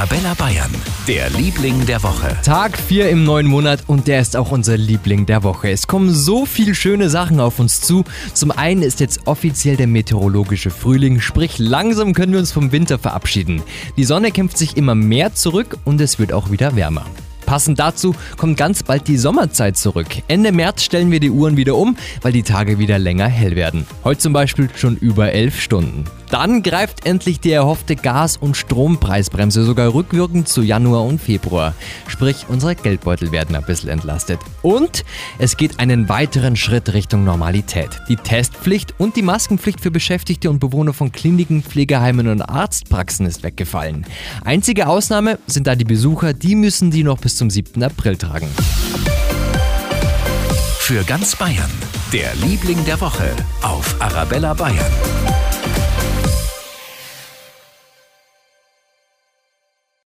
Arabella Bayern, der Liebling der Woche. Tag 4 im neuen Monat und der ist auch unser Liebling der Woche. Es kommen so viele schöne Sachen auf uns zu. Zum einen ist jetzt offiziell der meteorologische Frühling, sprich langsam können wir uns vom Winter verabschieden. Die Sonne kämpft sich immer mehr zurück und es wird auch wieder wärmer. Passend dazu kommt ganz bald die Sommerzeit zurück. Ende März stellen wir die Uhren wieder um, weil die Tage wieder länger hell werden. Heute zum Beispiel schon über elf Stunden. Dann greift endlich die erhoffte Gas- und Strompreisbremse sogar rückwirkend zu Januar und Februar. Sprich, unsere Geldbeutel werden ein bisschen entlastet. Und es geht einen weiteren Schritt Richtung Normalität. Die Testpflicht und die Maskenpflicht für Beschäftigte und Bewohner von Kliniken, Pflegeheimen und Arztpraxen ist weggefallen. Einzige Ausnahme sind da die Besucher, die müssen die noch bis zum 7. April tragen. Für ganz Bayern, der Liebling der Woche auf Arabella Bayern.